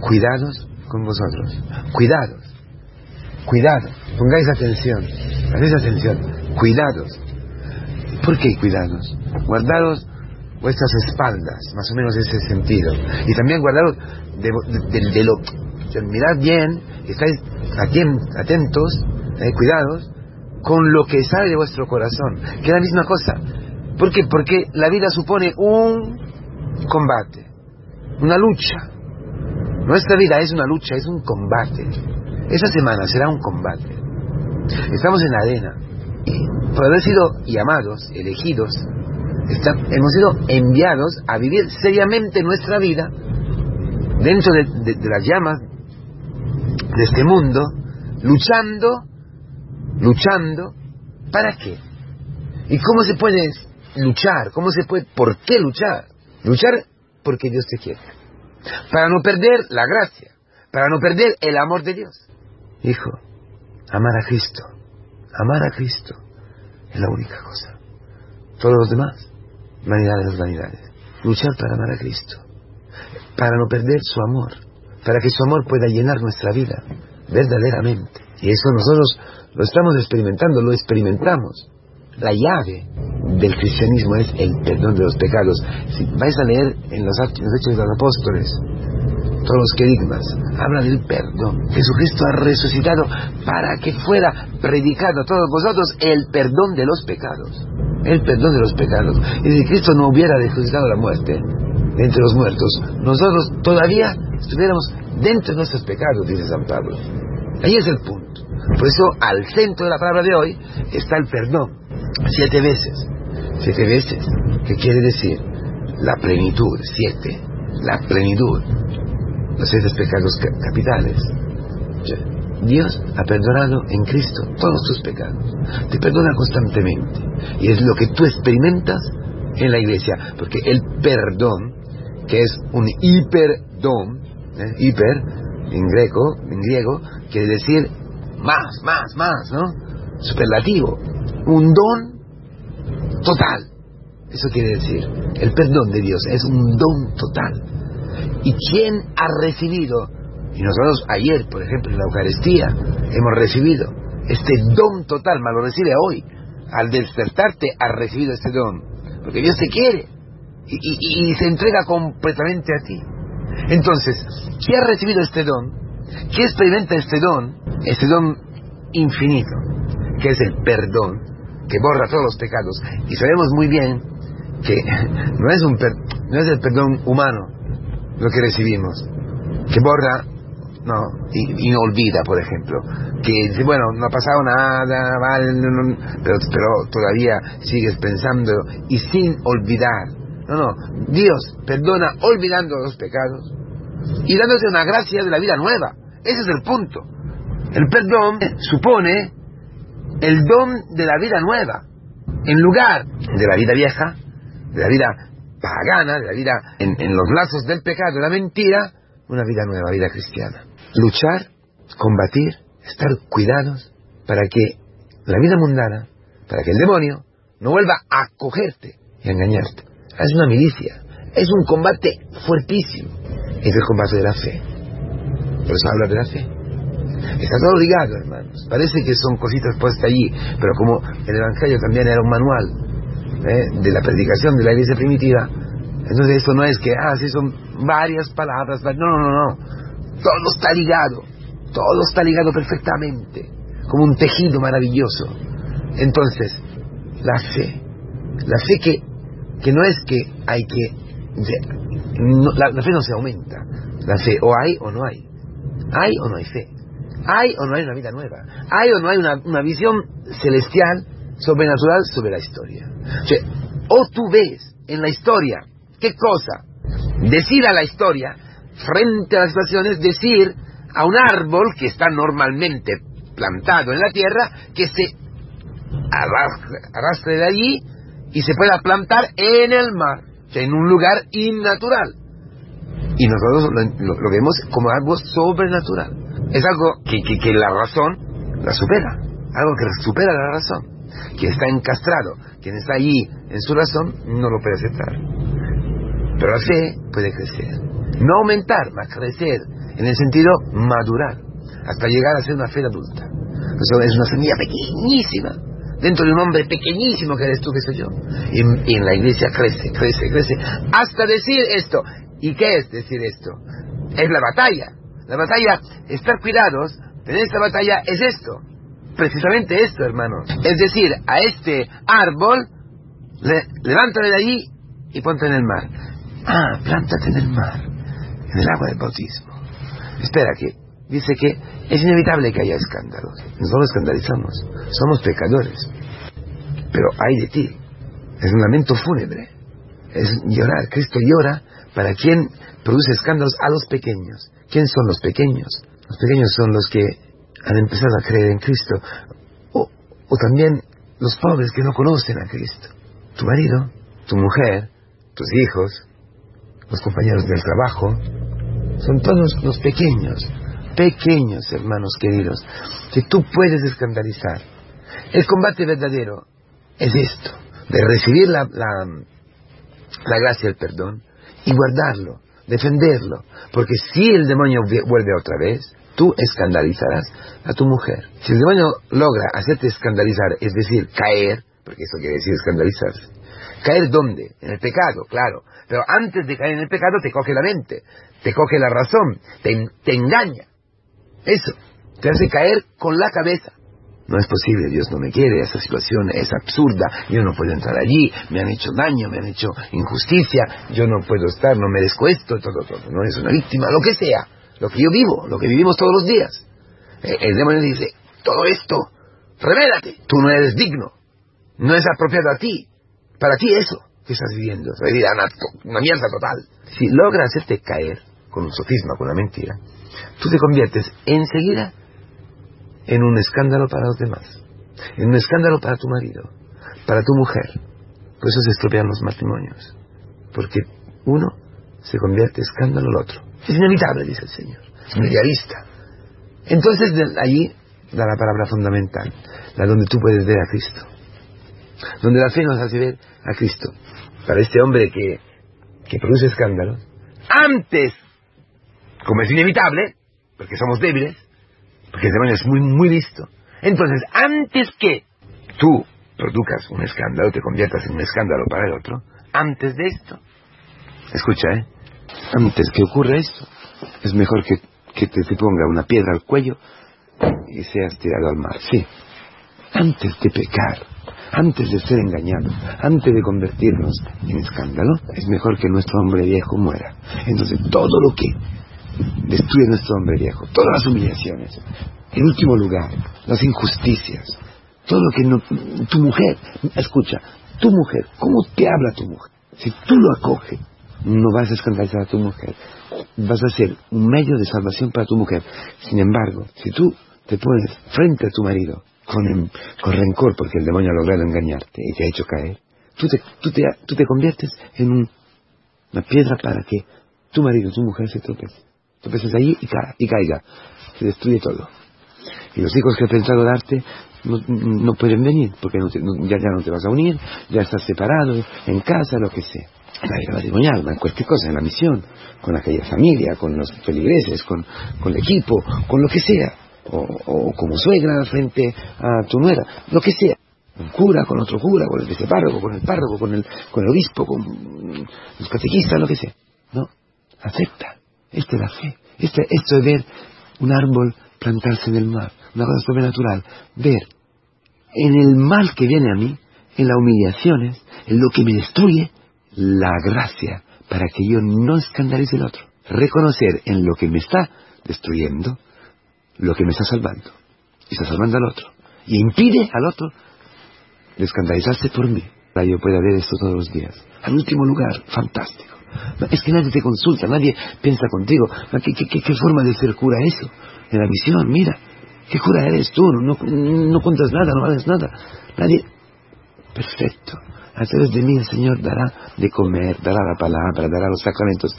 cuidados con vosotros. Cuidados. Cuidados. Pongáis atención. Atención. Cuidados. ¿Por qué cuidados? Guardados vuestras espaldas, más o menos ese sentido. Y también guardaros de, lo... Mirad bien, estáis atentos, eh, cuidados, con lo que sale de vuestro corazón. Que es la misma cosa. ¿Por qué? Porque la vida supone un combate, una lucha. Nuestra vida es una lucha, es un combate. Esa semana será un combate. Estamos en la arena. Por haber sido llamados, elegidos, hemos sido enviados a vivir seriamente nuestra vida dentro de, las llamas de este mundo, luchando, luchando, ¿para qué? ¿Y cómo se puede luchar? ¿Cómo se puede, por qué luchar? Luchar porque Dios te quiere. Para no perder la gracia, para no perder el amor de Dios. Hijo, amar a Cristo, amar a Cristo es la única cosa. Todos los demás vanidad de las vanidades. Luchar para amar a Cristo, para no perder su amor, para que su amor pueda llenar nuestra vida verdaderamente. Y eso nosotros lo estamos experimentando, lo experimentamos. La llave del cristianismo es el perdón de los pecados. Si vais a leer en los, Hechos de los Apóstoles, todos los querigmas, habla del perdón. Jesucristo ha resucitado para que fuera predicado a todos vosotros el perdón de los pecados el perdón de los pecados. Y si Cristo no hubiera resucitado la muerte entre los muertos, nosotros todavía estuviéramos dentro de nuestros pecados, dice San Pablo. Ahí es el punto. Por eso al centro de la palabra de hoy está el perdón. Siete veces. Siete veces. ¿Qué quiere decir? La plenitud. Siete. La plenitud. Los siete pecados capitales. Dios ha perdonado en Cristo todos tus pecados. Te perdona constantemente. Y es lo que tú experimentas en la iglesia. Porque el perdón, que es un hiperdón, ¿eh? hiper, en greco, en griego, quiere decir más, más, más, ¿no? Superlativo. Un don total. Eso quiere decir, el perdón de Dios es un don total. ¿Y quién ha recibido y nosotros ayer, por ejemplo, en la Eucaristía, hemos recibido este don total, más lo recibe hoy. Al despertarte has recibido este don. Porque Dios te quiere y, se entrega completamente a ti. Entonces, ¿qué ha recibido este don? ¿Qué experimenta este don? Este don infinito, que es el perdón, que borra todos los pecados. Y sabemos muy bien que no es, un no es el perdón humano lo que recibimos, que borra no y, no olvida por ejemplo. Que dice bueno no ha pasado nada vale, pero, pero todavía sigues pensando y sin olvidar. No no Dios perdona olvidando los pecados y dándote una gracia de la vida nueva. Ese es el punto. El perdón supone el don de la vida nueva en lugar de la vida vieja de la vida pagana de la vida en, los lazos del pecado de la mentira una vida nueva vida cristiana luchar, combatir, estar cuidados para que la vida mundana, para que el demonio no vuelva a cogerte y a engañarte. Es una milicia, es un combate fuertísimo. Es el combate de la fe. Por eso habla de la fe. Está todo ligado, hermanos. Parece que son cositas puestas allí, pero como el Evangelio también era un manual ¿eh? de la predicación de la iglesia primitiva, entonces esto no es que, ah, sí, son varias palabras, no, no, no, no todo está ligado, todo está ligado perfectamente, como un tejido maravilloso. Entonces, la fe, la fe que, que no es que hay que... la, fe no se aumenta, la fe o hay o no hay, hay o no hay fe, hay o no hay una vida nueva, hay o no hay una, una visión celestial, sobrenatural sobre la historia. O, o tú ves en la historia, ¿qué cosa? Decida la historia frente a las situaciones, decir a un árbol que está normalmente plantado en la tierra que se arrastre de allí y se pueda plantar en el mar, en un lugar innatural. Y nosotros lo, vemos como algo sobrenatural. Es algo que, que, la razón la supera, algo que supera la razón. Quien está encastrado, quien está allí en su razón, no lo puede aceptar. Pero la fe puede crecer. No aumentar, más crecer, en el sentido madurar, hasta llegar a ser una fe adulta. es una semilla pequeñísima, dentro de un hombre pequeñísimo que eres tú, que soy yo. Y, en la iglesia crece, crece, crece, hasta decir esto. ¿Y qué es decir esto? Es la batalla. La batalla, estar cuidados, tener esta batalla es esto. Precisamente esto, hermanos. Es decir, a este árbol, levántale de allí y ponte en el mar. Ah, plántate en el mar, en el agua del bautismo. Espera, que dice que es inevitable que haya escándalos. Nosotros escandalizamos, somos pecadores. Pero hay de ti, es un lamento fúnebre, es llorar. Cristo llora para quien produce escándalos a los pequeños. ¿Quién son los pequeños? Los pequeños son los que han empezado a creer en Cristo. O, también los pobres que no conocen a Cristo. Tu marido, tu mujer, tus hijos, los compañeros del trabajo, son todos los pequeños, pequeños hermanos queridos, que tú puedes escandalizar. El combate verdadero es esto, de recibir la, la gracia y el perdón y guardarlo, defenderlo, porque si el demonio vuelve otra vez, tú escandalizarás a tu mujer. Si el demonio logra hacerte escandalizar, es decir, caer, porque eso quiere decir escandalizarse, ¿Caer dónde? En el pecado, claro. Pero antes de caer en el pecado te coge la mente, te coge la razón, te, engaña. Eso, te hace caer con la cabeza. No es posible, Dios no me quiere, esa situación es absurda, yo no puedo entrar allí, me han hecho daño, me han hecho injusticia, yo no puedo estar, no merezco esto, todo, todo, no es una víctima, lo que sea, lo que yo vivo, lo que vivimos todos los días. Eh, el demonio dice, todo esto, revélate, tú no eres digno, no es apropiado a ti, para ti eso que estás viviendo, es una, mierda total. Si logra hacerte caer con un sofisma, con una mentira, tú te conviertes enseguida en un escándalo para los demás, en un escándalo para tu marido, para tu mujer. Por eso se estropean los matrimonios, porque uno se convierte escándalo al otro. Es inevitable, dice el Señor, es idealista. Entonces de allí da la palabra fundamental, la donde tú puedes ver a Cristo donde la fe nos hace ver a Cristo. Para este hombre que, que produce escándalos, antes, como es inevitable, porque somos débiles, porque el demonio es muy, muy listo, entonces antes que tú produzcas un escándalo, te conviertas en un escándalo para el otro, antes de esto, escucha, ¿eh? Antes que ocurra esto, es mejor que, que te, te ponga una piedra al cuello y seas tirado al mar. Sí, antes de pecar, antes de ser engañados, antes de convertirnos en escándalo, es mejor que nuestro hombre viejo muera. Entonces, todo lo que destruye nuestro hombre viejo, todas las humillaciones, en último lugar, las injusticias, todo lo que no, tu mujer, escucha, tu mujer, ¿cómo te habla tu mujer? Si tú lo acoges, no vas a escandalizar a tu mujer, vas a ser un medio de salvación para tu mujer. Sin embargo, si tú te pones frente a tu marido con, con rencor porque el demonio ha logrado engañarte y te ha hecho caer, tú te, tú te, tú te conviertes en una piedra para que tu marido, tu mujer se tropece. Tropeces allí y, y caiga. Se destruye todo. Y los hijos que he pensado darte no, no pueden venir porque no ya, ya, no te vas a unir, ya estás separado, en casa, lo que sea. La vida matrimonial, en cualquier cosa, en la misión, con aquella familia, con los feligreses, con, con el equipo, con lo que sea o, como suegra frente a tu nuera, lo que sea. Un cura con otro cura, con el vicepárroco, con el párroco, con el, con el obispo, con los catequistas, lo que sea. No, acepta. Esta es la fe. Esto es ver un árbol plantarse en el mar, una cosa sobrenatural. Ver en el mal que viene a mí, en las humillaciones, en lo que me destruye, la gracia para que yo no escandalice al otro. Reconocer en lo que me está destruyendo lo que me está salvando. Y está salvando al otro. Y impide al otro escandalizarse por mí. Para yo pueda ver esto todos los días. Al último lugar, fantástico. Es que nadie te consulta, nadie piensa contigo. ¿Qué, qué, forma de ser cura eso? En la misión, mira. ¿Qué cura eres tú? No, no, cuentas nada, no haces nada. Nadie... Perfecto. A través de mí el Señor dará de comer, dará la palabra, dará los sacramentos.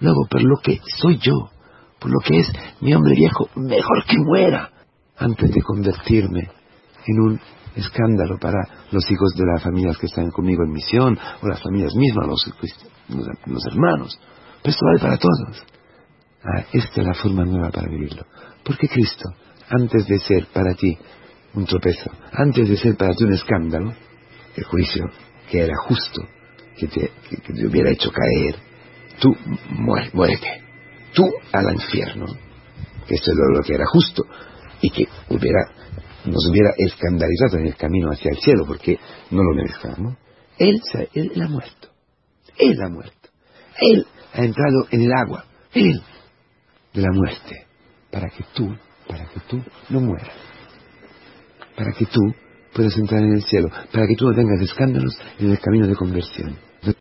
Luego, pero lo que soy yo, por lo que es mi hombre viejo, mejor que muera antes de convertirme en un escándalo para los hijos de las familias que están conmigo en misión, o las familias mismas, los, los hermanos. Pero esto vale para todos. Ah, esta es la forma nueva para vivirlo. Porque Cristo, antes de ser para ti un tropezo, antes de ser para ti un escándalo, el juicio que era justo, que te, hubiera hecho caer, tú muérete, tú al infierno, que esto es lo, que era justo, y que hubiera, nos hubiera escandalizado en el camino hacia el cielo, porque no lo merezcamos. Él, él, él ha muerto, él ha muerto, él ha entrado en el agua, él de la muerte, para que tú, para que tú no mueras, para que tú puedas entrar en el cielo, para que tú no tengas escándalos en el camino de conversión.